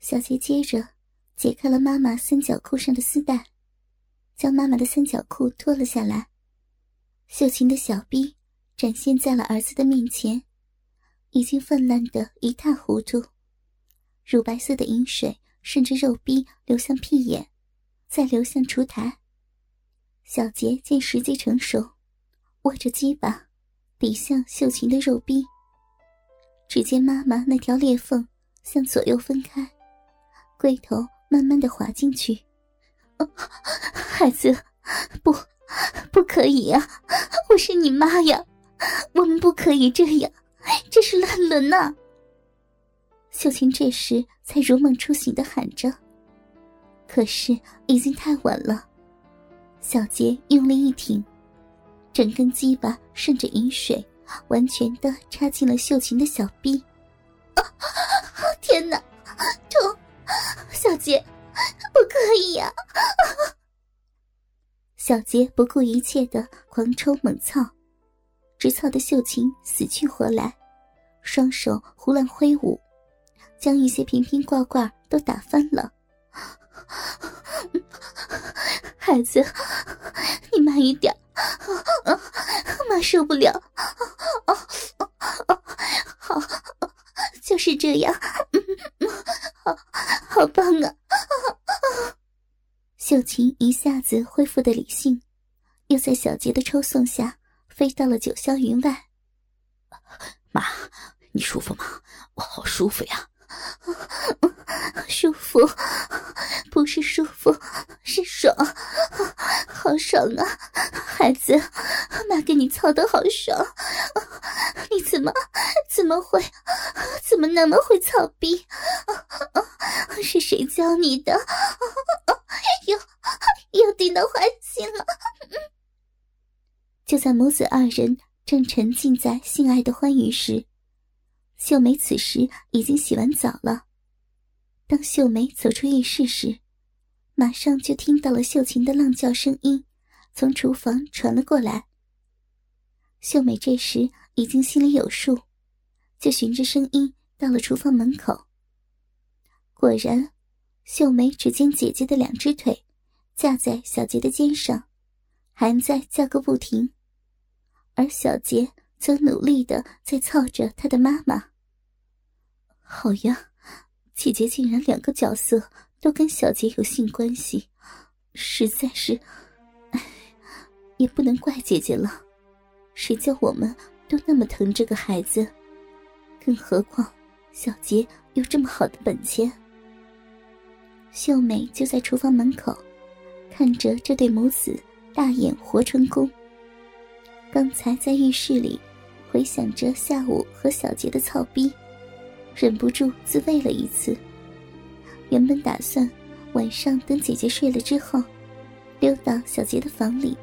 小杰接着解开了妈妈三角裤上的丝带，将妈妈的三角裤脱了下来。秀琴的小臂展现在了儿子的面前，已经泛滥的一塌糊涂，乳白色的饮水顺着肉壁流向屁眼，再流向烛台。小杰见时机成熟，握着鸡巴抵向秀琴的肉壁。只见妈妈那条裂缝向左右分开，龟头慢慢的滑进去。孩子，不，不可以呀！我是你妈呀，我们不可以这样，这是乱伦呐！秀琴这时才如梦初醒的喊着，可是已经太晚了。小杰用力一挺，整根鸡巴顺着饮水。完全的插进了秀琴的小臂，天哪，痛！小杰，不可以呀！小杰不顾一切的狂抽猛操，直操的秀琴死去活来，双手胡乱挥舞，将一些瓶瓶罐罐都打翻了。孩子，你慢一点，妈受不了。好，就是这样，好棒啊！秀琴一下子恢复的理性，又在小杰的抽送下飞到了九霄云外。妈，你舒服吗？我好舒服呀。舒服，不是舒服，是爽，好爽啊！孩子，妈给你操的好爽，你怎么怎么会，怎么那么会操逼？是谁教你的？又又听到花心了。就在母子二人正沉浸在性爱的欢愉时。秀梅此时已经洗完澡了。当秀梅走出浴室时，马上就听到了秀琴的浪叫声音从厨房传了过来。秀美这时已经心里有数，就循着声音到了厨房门口。果然，秀梅只见姐姐的两只腿架在小杰的肩上，还在叫个不停，而小杰。则努力的在操着他的妈妈。好呀，姐姐竟然两个角色都跟小杰有性关系，实在是，唉，也不能怪姐姐了。谁叫我们都那么疼这个孩子？更何况小杰有这么好的本钱。秀美就在厨房门口，看着这对母子大演活春宫。刚才在浴室里。回想着下午和小杰的操逼，忍不住自慰了一次。原本打算晚上等姐姐睡了之后，溜到小杰的房里，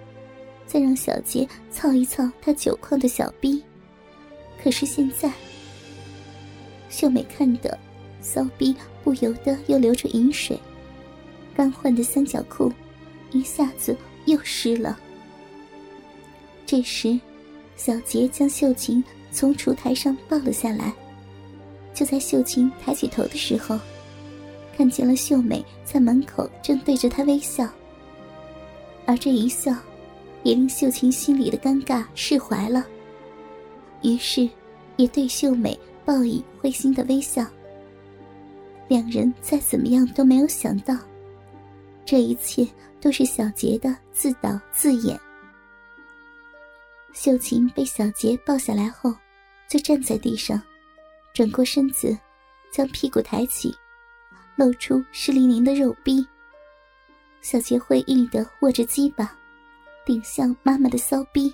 再让小杰操一操他久旷的小逼。可是现在，秀美看的骚逼不由得又流着饮水，刚换的三角裤一下子又湿了。这时。小杰将秀琴从烛台上抱了下来。就在秀琴抬起头的时候，看见了秀美在门口正对着他微笑。而这一笑，也令秀琴心里的尴尬释怀了。于是，也对秀美报以会心的微笑。两人再怎么样都没有想到，这一切都是小杰的自导自演。秀琴被小杰抱下来后，就站在地上，转过身子，将屁股抬起，露出湿淋淋的肉壁。小杰会意的握着鸡巴，顶向妈妈的骚逼，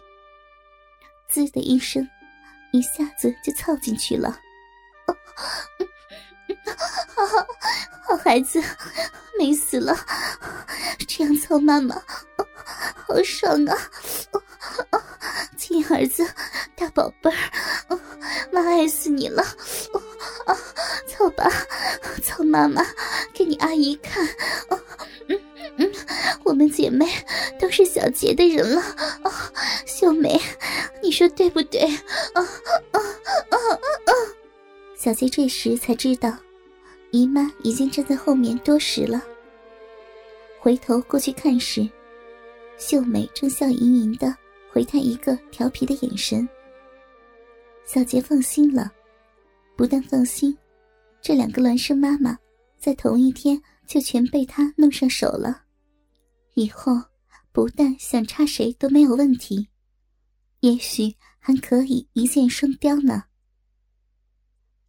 滋的一声，一下子就凑进去了。好好孩子，美死了！这样操妈妈，好爽啊！亲儿子，大宝贝儿，妈爱死你了！啊，操吧，操妈妈，给你阿姨看。姐妹都是小杰的人了。啊，秀梅，你说对不对？啊啊啊啊！小杰这时才知道，姨妈已经站在后面多时了。回头过去看时，秀美正笑盈盈的回他一个调皮的眼神。小杰放心了，不但放心，这两个孪生妈妈在同一天就全被他弄上手了。以后不但想插谁都没有问题，也许还可以一箭双雕呢。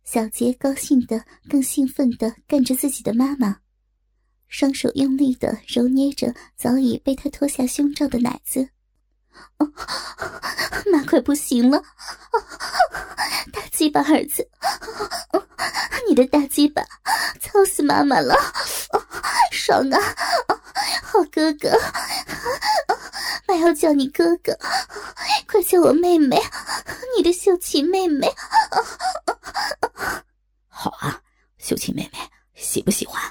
小杰高兴的更兴奋的干着自己的妈妈，双手用力的揉捏着早已被他脱下胸罩的奶子。哦，妈快不行了！大鸡巴儿子，你的大鸡巴操死妈妈了！爽啊！好哥哥，妈要叫你哥哥，快叫我妹妹，你的秀琴妹妹。好啊，秀琴妹妹，喜不喜欢？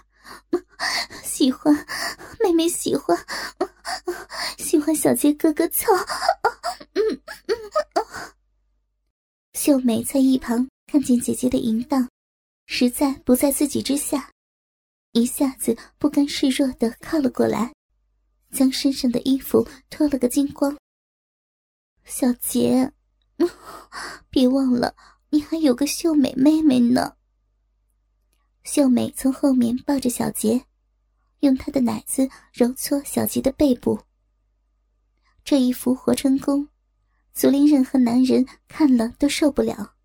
喜欢，妹妹喜欢，喜欢小杰哥哥操。嗯嗯。秀美在一旁看见姐姐的淫荡，实在不在自己之下，一下子不甘示弱的靠了过来，将身上的衣服脱了个精光。小杰，别忘了，你还有个秀美妹妹呢。秀美从后面抱着小杰，用她的奶子揉搓小杰的背部。这一幅活春宫，足令任何男人看了都受不了。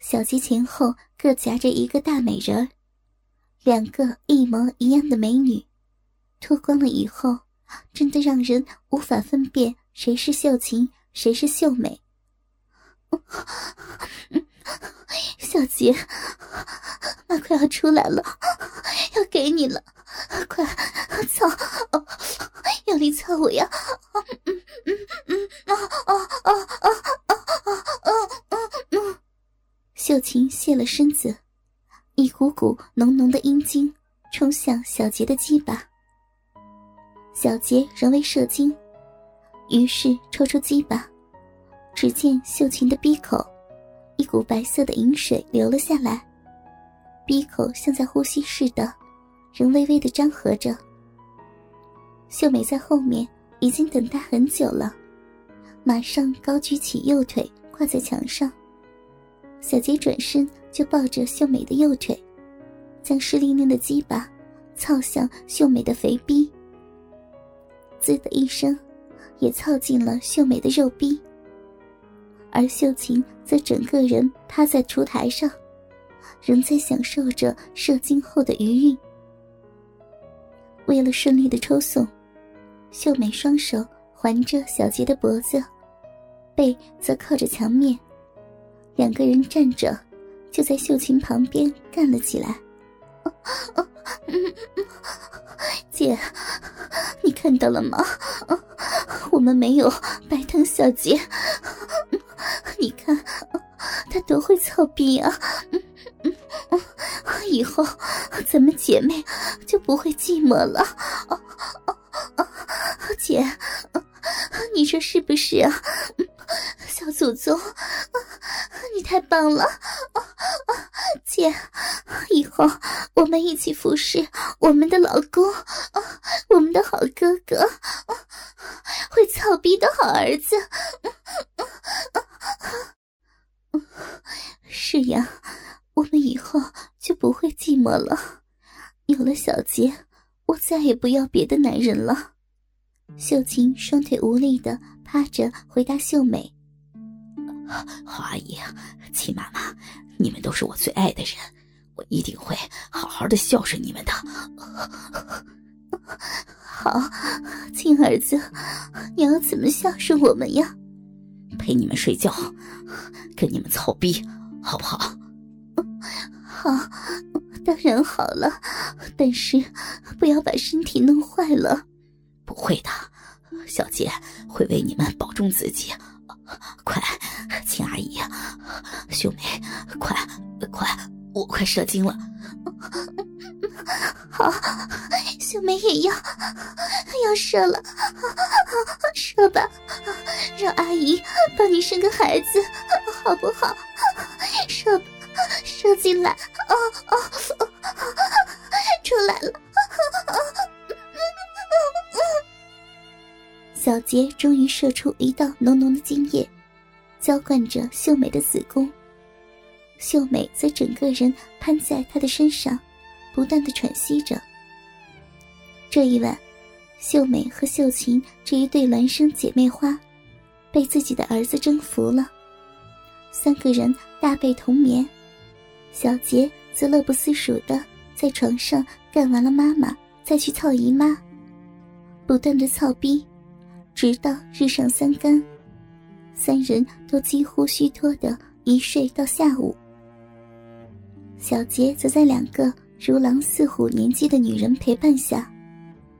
小杰前后各夹着一个大美人，两个一模一样的美女，脱光了以后，真的让人无法分辨谁是秀琴，谁是秀美。小杰，妈快要出来了，要给你了，快操，用力操我呀！秀琴卸了身子，一股股浓浓的阴茎冲向小杰的鸡巴。小杰仍未射精，于是抽出鸡巴，只见秀琴的鼻口。一股白色的饮水流了下来，鼻口像在呼吸似的，仍微微的张合着。秀美在后面已经等待很久了，马上高举起右腿挂在墙上。小杰转身就抱着秀美的右腿，将湿淋淋的鸡巴操向秀美的肥逼，滋的一声，也操进了秀美的肉逼。而秀琴则整个人趴在烛台上，仍在享受着射精后的余韵。为了顺利的抽送，秀美双手环着小杰的脖子，背则靠着墙面，两个人站着，就在秀琴旁边干了起来。姐，你看到了吗？我们没有白疼小杰。你看，他多会操逼啊！以后咱们姐妹就不会寂寞了。姐，你说是不是啊？小祖宗，你太棒了！姐，以后我们一起服侍我们的老公，我们的好哥哥，会操逼的好儿子。是呀，我们以后就不会寂寞了。有了小杰，我再也不要别的男人了。秀琴双腿无力的趴着回答秀美：“好阿姨，亲妈妈，你们都是我最爱的人，我一定会好好的孝顺你们的。”好，亲儿子，你要怎么孝顺我们呀？陪你们睡觉，跟你们操逼，好不好？好，当然好了，但是不要把身体弄坏了。不会的，小杰会为你们保重自己。快，秦阿姨，秀梅，快快，我快射精了。好，秀梅也要要射了，射吧，让阿姨帮你生个孩子，好不好？射，射进来，哦哦出来了小杰终于射出一道浓浓的精液，浇灌着秀美的子宫。秀美则整个人瘫在他的身上，不断的喘息着。这一晚，秀美和秀琴这一对孪生姐妹花，被自己的儿子征服了。三个人大被同眠，小杰则乐不思蜀的在床上干完了妈妈，再去操姨妈，不断的操逼，直到日上三竿，三人都几乎虚脱的一睡到下午。小杰则在两个如狼似虎年纪的女人陪伴下。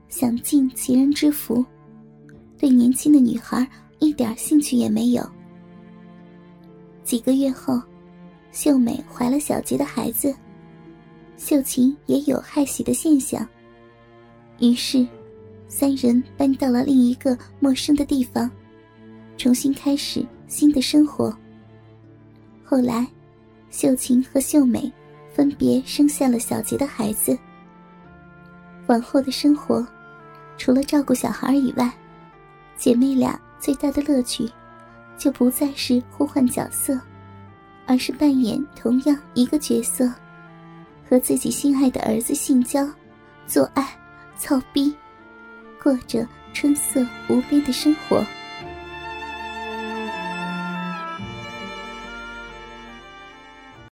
享尽其人之福，对年轻的女孩一点兴趣也没有。几个月后，秀美怀了小杰的孩子，秀琴也有害喜的现象。于是，三人搬到了另一个陌生的地方，重新开始新的生活。后来，秀琴和秀美分别生下了小杰的孩子。往后的生活。除了照顾小孩以外，姐妹俩最大的乐趣，就不再是互换角色，而是扮演同样一个角色，和自己心爱的儿子性交、做爱、操逼，过着春色无边的生活。